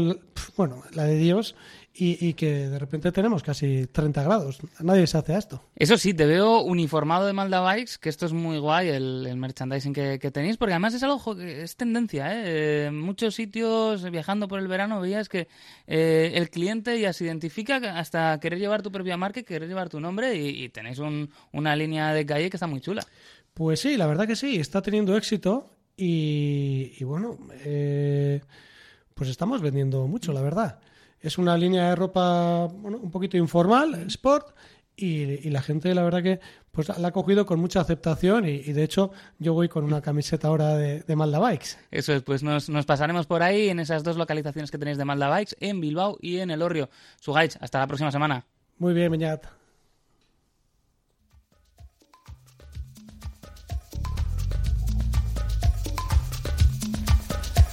Speaker 2: bueno, la de Dios, y, y que de repente tenemos casi 30 grados. Nadie se hace a esto.
Speaker 1: Eso sí, te veo uniformado de Malda Bikes, que esto es muy guay, el, el merchandising que, que tenéis, porque además es algo que es tendencia, ¿eh? En muchos sitios, viajando por el verano, veías que eh, el cliente ya se identifica hasta querer llevar tu propia marca y querer llevar tu nombre y, y tenéis un- una línea de calle que está muy chula.
Speaker 2: Pues sí, la verdad que sí, está teniendo éxito y, y bueno, eh, pues estamos vendiendo mucho, la verdad. Es una línea de ropa bueno, un poquito informal, sport, y, y la gente, la verdad que pues la ha cogido con mucha aceptación y, y de hecho yo voy con una camiseta ahora de, de Malda Bikes.
Speaker 1: Eso es, pues nos, nos pasaremos por ahí en esas dos localizaciones que tenéis de Malda Bikes, en Bilbao y en El Orrio. Sugaich, hasta la próxima semana.
Speaker 2: Muy bien, Beñat.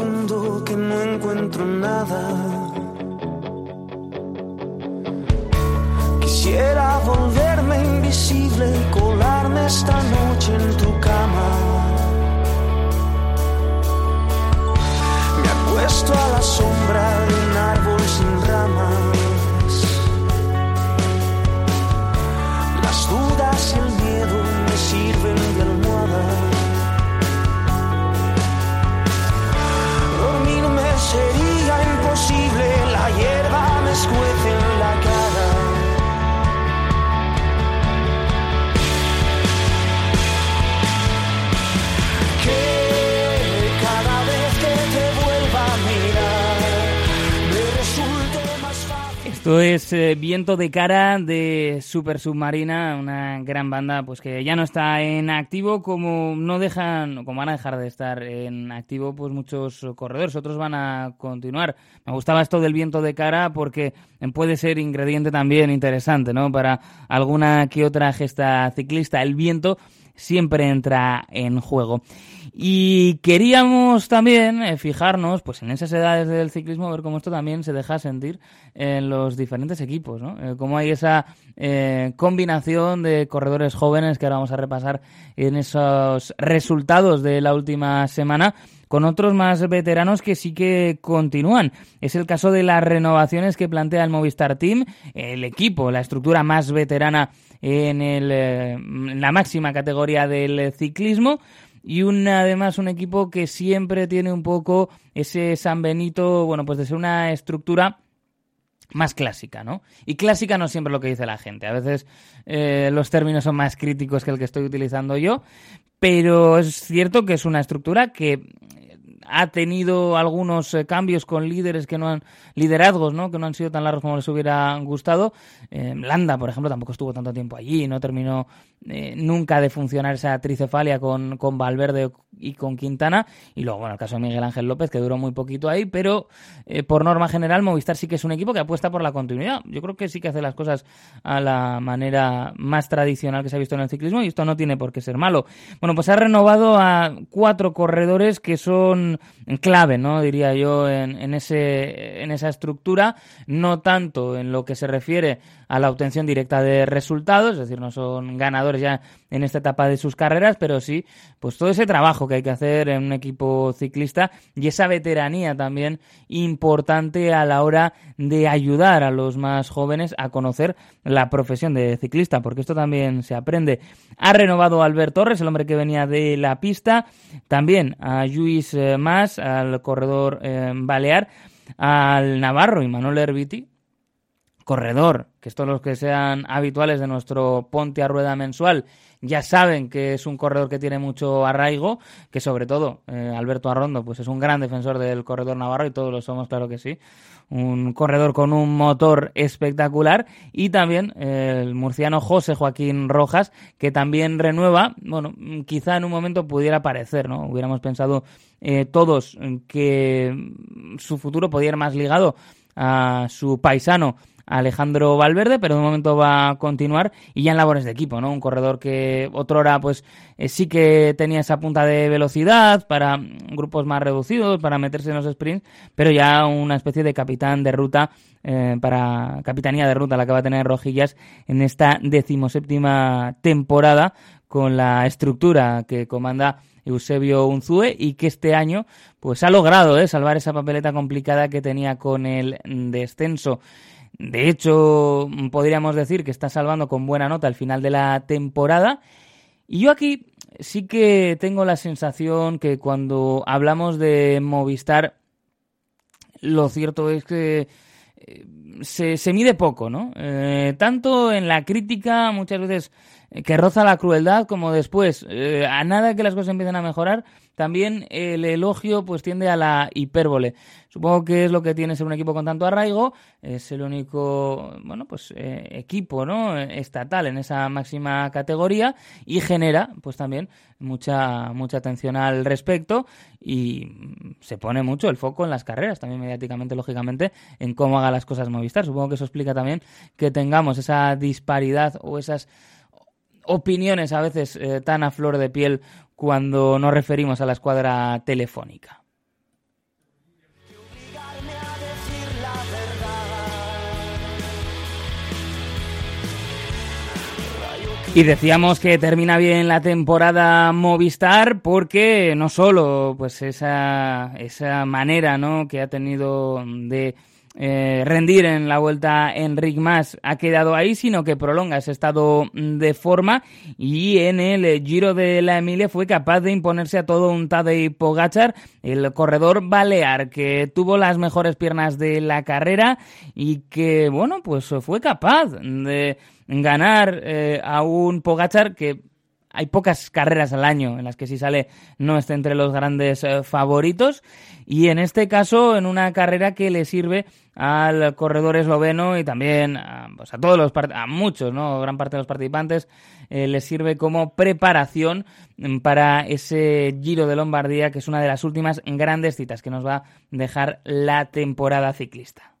Speaker 4: Profundo
Speaker 1: Esto es eh, Viento de Cara de Super Submarina, una gran banda pues que ya no está en activo, como no dejan, como van a dejar de estar en activo, pues muchos corredores, otros van a continuar. Me gustaba esto del Viento de Cara porque puede ser ingrediente también interesante, ¿no? Para alguna que otra gesta ciclista, el viento siempre entra en juego. Y queríamos también eh, fijarnos pues en esas edades del ciclismo, ver cómo esto también se deja sentir en los diferentes equipos, ¿no? Eh, cómo hay esa eh, combinación de corredores jóvenes que ahora vamos a repasar en esos resultados de la última semana con otros más veteranos que sí que continúan. Es el caso de las renovaciones que plantea el Movistar Team, el equipo, la estructura más veterana en, el, en la máxima categoría del ciclismo y un, además un equipo que siempre tiene un poco ese San Benito, bueno, pues de ser una estructura más clásica, ¿no? Y clásica no siempre lo que dice la gente. A veces eh, los términos son más críticos que el que estoy utilizando yo, pero es cierto que es una estructura que ha tenido algunos eh, cambios con líderes que no han liderazgos no que no han sido tan largos como les hubiera gustado. Eh, Landa por ejemplo tampoco estuvo tanto tiempo allí no terminó eh, nunca de funcionar esa tricefalia con, con Valverde y con Quintana. Y luego bueno el caso de Miguel Ángel López que duró muy poquito ahí pero eh, por norma general Movistar sí que es un equipo que apuesta por la continuidad. Yo creo que sí que hace las cosas a la manera más tradicional que se ha visto en el ciclismo y esto no tiene por qué ser malo. Bueno pues ha renovado a cuatro corredores que son clave, ¿no? Diría yo, en, en, ese, en esa estructura, no tanto en lo que se refiere a la obtención directa de resultados, es decir, no son ganadores ya en esta etapa de sus carreras, pero sí, pues todo ese trabajo que hay que hacer en un equipo ciclista y esa veteranía también importante a la hora de ayudar a los más jóvenes a conocer la profesión de ciclista, porque esto también se aprende. Ha renovado Albert Torres, el hombre que venía de la pista, también a Luis eh, Mas, al corredor eh, balear, al Navarro y Manuel Herbiti, corredor, que estos los que sean habituales de nuestro Ponte a Rueda mensual ya saben que es un corredor que tiene mucho arraigo, que sobre todo eh, Alberto Arrondo pues es un gran defensor del corredor navarro y todos lo somos, claro que sí. Un corredor con un motor espectacular y también eh, el murciano José Joaquín Rojas, que también renueva, bueno, quizá en un momento pudiera parecer, ¿no? Hubiéramos pensado eh, todos que su futuro podía ir más ligado a su paisano Alejandro Valverde, pero de momento va a continuar y ya en labores de equipo, ¿no? Un corredor que otrora pues eh, sí que tenía esa punta de velocidad para grupos más reducidos, para meterse en los sprints, pero ya una especie de capitán de ruta eh, para capitanía de ruta la que va a tener Rojillas en esta decimoséptima temporada con la estructura que comanda Eusebio Unzue y que este año pues ha logrado ¿eh? salvar esa papeleta complicada que tenía con el descenso. De hecho, podríamos decir que está salvando con buena nota el final de la temporada. Y yo aquí sí que tengo la sensación que cuando hablamos de Movistar, lo cierto es que eh, se, mide poco, ¿no? Eh, tanto en la crítica, muchas veces eh, que roza la crueldad, como después, a nada que las cosas empiecen a mejorar, también el elogio pues tiende a la hipérbole. Supongo que es lo que tiene ser un equipo con tanto arraigo, es el único, bueno, pues eh, equipo, ¿no? estatal en esa máxima categoría y genera pues también mucha mucha atención al respecto y se pone mucho el foco en las carreras, también mediáticamente lógicamente en cómo haga las cosas Movistar. Supongo que eso explica también que tengamos esa disparidad o esas opiniones a veces eh, tan a flor de piel cuando nos referimos a la escuadra telefónica. Y decíamos que termina bien la temporada Movistar porque no solo pues esa, esa manera ¿no? que ha tenido de eh, rendir en la vuelta Enric Mas. Ha quedado ahí, sino que prolonga ese estado de forma y en el Giro de la Emilia fue capaz de imponerse a todo un Tadej Pogachar, el corredor balear que tuvo las mejores piernas de la carrera y que, bueno, pues fue capaz de ganar eh, a un Pogachar que hay pocas carreras al año en las que si sale no esté entre los grandes eh, favoritos y en este caso en una carrera que le sirve al corredor esloveno y también a, pues todos los a muchos, ¿no? Gran parte de los participantes eh, le sirve como preparación mm, para ese Giro de Lombardía que es una de las últimas grandes citas que nos va a dejar la temporada ciclista.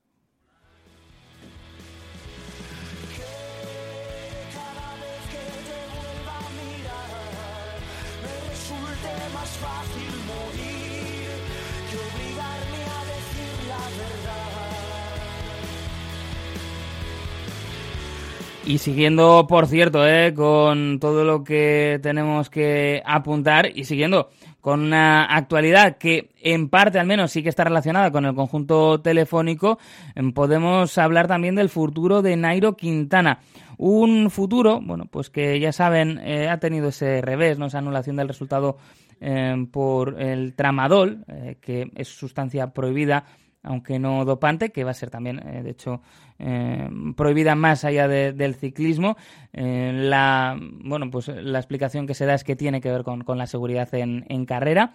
Speaker 1: Y siguiendo, por cierto, eh, con todo lo que tenemos que apuntar y siguiendo con una actualidad que en parte al menos sí que está relacionada con el conjunto telefónico, em, podemos hablar también del futuro de Nairo Quintana. Un futuro, bueno, pues que ya saben, eh, ha tenido ese revés, ¿no? esa anulación del resultado em, por el tramadol, eh, que es sustancia prohibida aunque no dopante, que va a ser también, eh, de hecho, eh, prohibida más allá del ciclismo. Eh, la, bueno, pues la explicación que se da es que tiene que ver con, con la seguridad en, en carrera.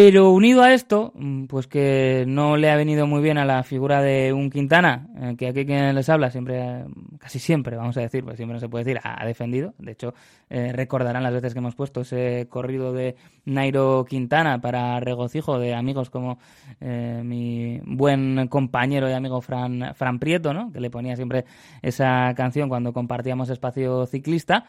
Speaker 1: Pero unido a esto, mm, pues que no le ha venido muy bien a la figura de un Quintana, eh, que aquí quien les habla siempre, casi siempre, vamos a decir, pues siempre no se puede decir, ha defendido. De hecho, eh, recordarán las veces que hemos puesto ese corrido de Nairo Quintana para regocijo de amigos como eh, mi buen compañero y amigo Fran, Fran Prieto, ¿no? que le ponía siempre esa canción cuando compartíamos espacio ciclista.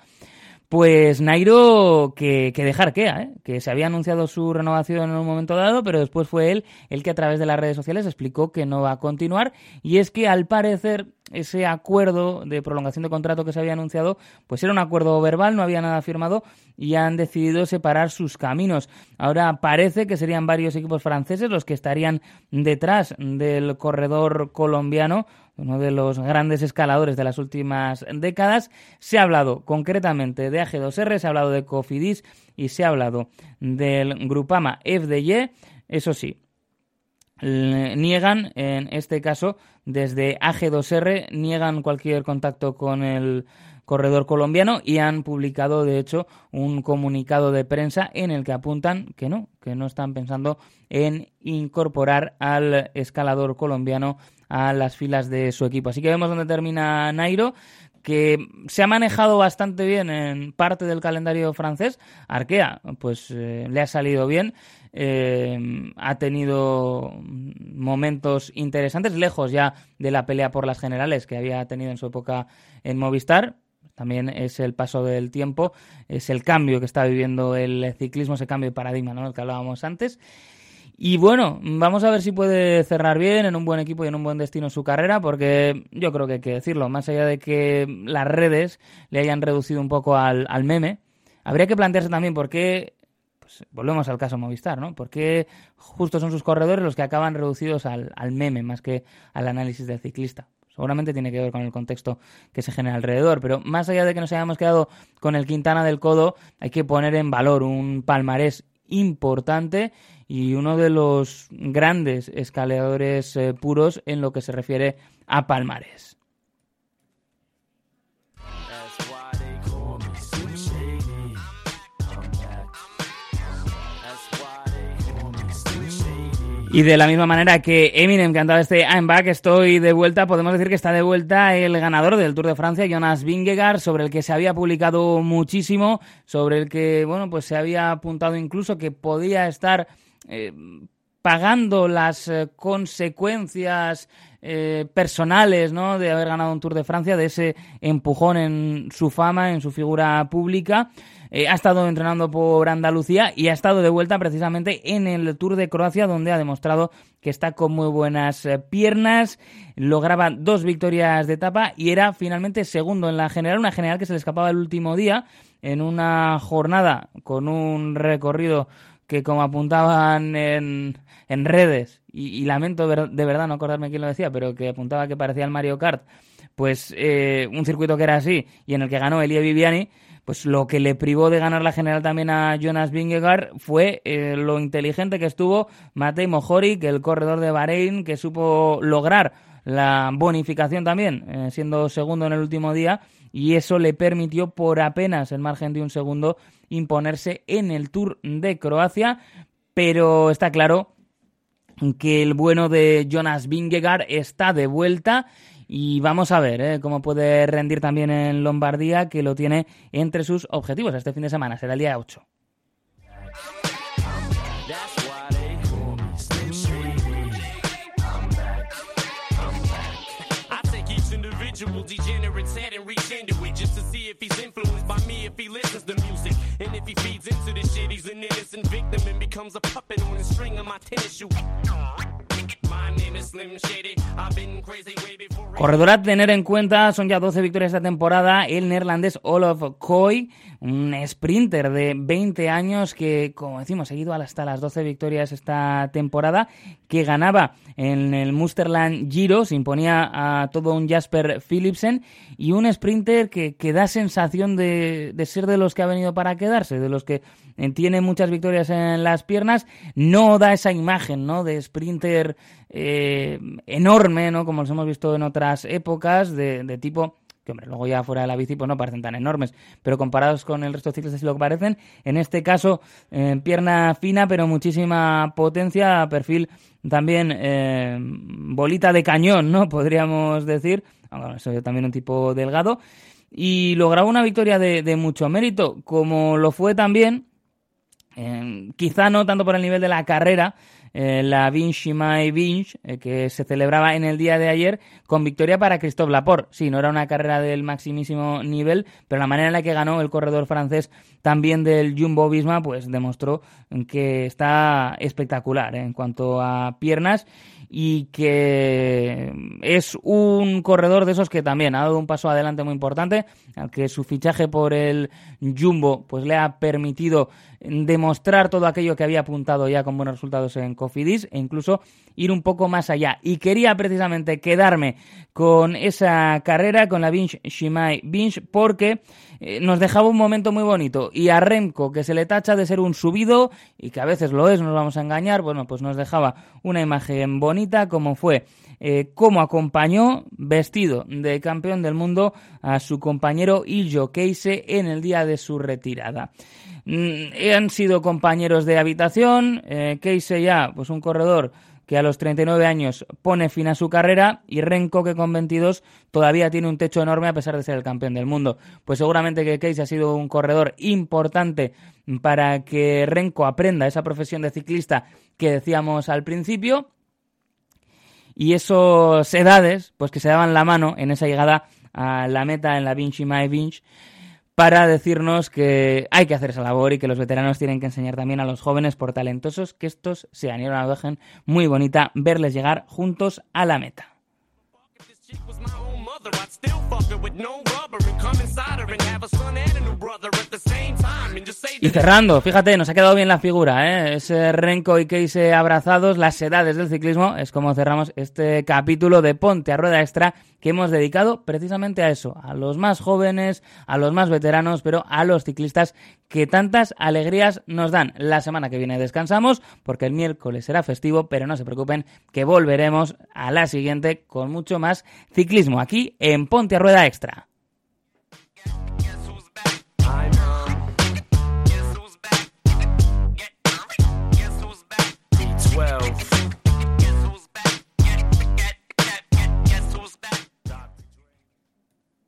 Speaker 1: Pues Nairo que, dejar queda, ¿eh? que se había anunciado su renovación en un momento dado, pero después fue él el que a través de las redes sociales explicó que no va a continuar y es que al parecer ese acuerdo de prolongación de contrato que se había anunciado, pues era un acuerdo verbal, no había nada firmado y han decidido separar sus caminos. Ahora parece que serían varios equipos franceses los que estarían detrás del corredor colombiano uno de los grandes escaladores de las últimas décadas. Se ha hablado concretamente de AG2R, se ha hablado de Cofidis y se ha hablado del Grupama FDY. Eso sí, niegan, en este caso, desde AG2R, niegan cualquier contacto con el corredor colombiano y han publicado, de hecho, un comunicado de prensa en el que apuntan que no, que no están pensando en incorporar al escalador colombiano a las filas de su equipo. Así que vemos dónde termina Nairo, que se ha manejado bastante bien en parte del calendario francés. Arkea, pues eh, le ha salido bien. Eh, ha tenido momentos interesantes, lejos ya de la pelea por las generales que había tenido en su época en Movistar. También es el paso del tiempo, es el cambio que está viviendo el ciclismo, ese cambio de paradigma, ¿no? El que hablábamos antes. Y bueno, vamos a ver si puede cerrar bien en un buen equipo y en un buen destino su carrera, porque yo creo que hay que decirlo, más allá de que las redes le hayan reducido un poco al, meme, habría que plantearse también por qué, pues volvemos al caso Movistar, ¿no? ¿Por qué justo son sus corredores los que acaban reducidos al, al meme más que al análisis del ciclista? Seguramente tiene que ver con el contexto que se genera alrededor, pero más allá de que nos hayamos quedado con el Quintana del Codo, hay que poner en valor un palmarés importante y uno de los grandes escaladores eh, puros en lo que se refiere a palmares. Y de la misma manera que Eminem cantaba este I'm Back, estoy de vuelta, podemos decir que está de vuelta el ganador del Tour de Francia, Jonas Vingegaard, sobre el que se había publicado muchísimo, sobre el que, bueno, pues se había apuntado incluso que podía estar eh, pagando las eh, consecuencias eh, personales, ¿no? De haber ganado un Tour de Francia, de ese empujón en su fama, en su figura pública. Eh, ha estado entrenando por Andalucía y ha estado de vuelta precisamente en el Tour de Croacia, donde ha demostrado que está con muy buenas eh, piernas, lograba dos victorias de etapa y era finalmente segundo en la general, una general que se le escapaba el último día en una jornada con un recorrido que como apuntaban en, en redes, y, lamento de verdad no acordarme quién lo decía, pero que apuntaba que parecía el Mario Kart, pues eh, un circuito que era así y en el que ganó Elia Viviani, pues lo que le privó de ganar la general también a Jonas Vingegaard fue eh, lo inteligente que estuvo Matej Mohoric, el corredor de Bahrein, que supo lograr la bonificación también, eh, siendo segundo en el último día, y eso le permitió por apenas el margen de un segundo imponerse en el Tour de Croacia, pero está claro que el bueno de Jonas Vingegaard está de vuelta y vamos a ver ¿eh? cómo puede rendir también en Lombardía, que lo tiene entre sus objetivos este fin de semana, será el día 8.
Speaker 4: That's why they call me Slim Shady. I'm back. I'm back.
Speaker 5: I take each individual degenerate's head and reach into it just to see if he's influenced by me, if he listens to music. And if he feeds into this shit, he's an innocent victim and becomes a puppet on the string of my tennis shoe.
Speaker 1: Corredor a tener en cuenta, son ya 12 victorias esta temporada, el neerlandés Olof Koy, un sprinter de 20 años que, como decimos, ha ido hasta las 12 victorias esta temporada, que ganaba en el Musterland Giro, se imponía a todo un Jasper Philipsen, y un sprinter que, da sensación de, de ser de los que ha venido para quedarse, de los que tiene muchas victorias en las piernas, no da esa imagen ¿no? de sprinter eh, enorme, ¿no? como los hemos visto en otras épocas, de, tipo que hombre, luego ya fuera de la bici pues no parecen tan enormes, pero comparados con el resto de ciclistas sí lo que parecen, en este caso eh, pierna fina pero muchísima potencia, perfil también eh, bolita de cañón, ¿no? Podríamos decir, bueno, soy también un tipo delgado, y lograba una victoria de, de mucho mérito, como lo fue también eh, quizá no tanto por el nivel de la carrera, eh, la Vinci Mai Vinci, eh, que se celebraba en el día de ayer con victoria para Christophe Laporte. Sí, no era una carrera del maximísimo nivel, pero la manera en la que ganó el corredor francés también del Jumbo Visma, pues demostró que está espectacular eh, en cuanto a piernas y que es un corredor de esos que también ha dado un paso adelante muy importante, al que su fichaje por el Jumbo pues le ha permitido demostrar todo aquello que había apuntado ya con buenos resultados en Cofidis e incluso ir un poco más allá. Y quería precisamente quedarme con esa carrera, con la Binge Shimai Binge, porque eh, nos dejaba un momento muy bonito. Y a Remco, que se le tacha de ser un subido, y que a veces lo es, no nos vamos a engañar, bueno, pues nos dejaba una imagen bonita, como fue eh, cómo acompañó vestido de campeón del mundo a su compañero Iljo Keise en el día de su retirada. Mm, han sido compañeros de habitación, eh, ya, pues un corredor que a los 39 años pone fin a su carrera. Y Renko que con 22 todavía tiene un techo enorme a pesar de ser el campeón del mundo. Pues seguramente que Keise ha sido un corredor importante para que Renko aprenda esa profesión de ciclista que decíamos al principio. Y esos edades, pues que se daban la mano en esa llegada a la meta en la Vinci Mai Vinci para decirnos que hay que hacer esa labor y que los veteranos tienen que enseñar también a los jóvenes por talentosos que estos sean. Y una imagen muy bonita verles llegar juntos a la meta. Y cerrando, fíjate, nos ha quedado bien la figura, ¿eh? Ese Renko y Keise abrazados, las edades del ciclismo, es como cerramos este capítulo de Ponte a Rueda Extra que hemos dedicado precisamente a eso, a los más jóvenes, a los más veteranos, pero a los ciclistas que tantas alegrías nos dan. La semana que viene descansamos porque el miércoles será festivo, pero no se preocupen que volveremos a la siguiente con mucho más ciclismo aquí en Ponte a Rueda Extra.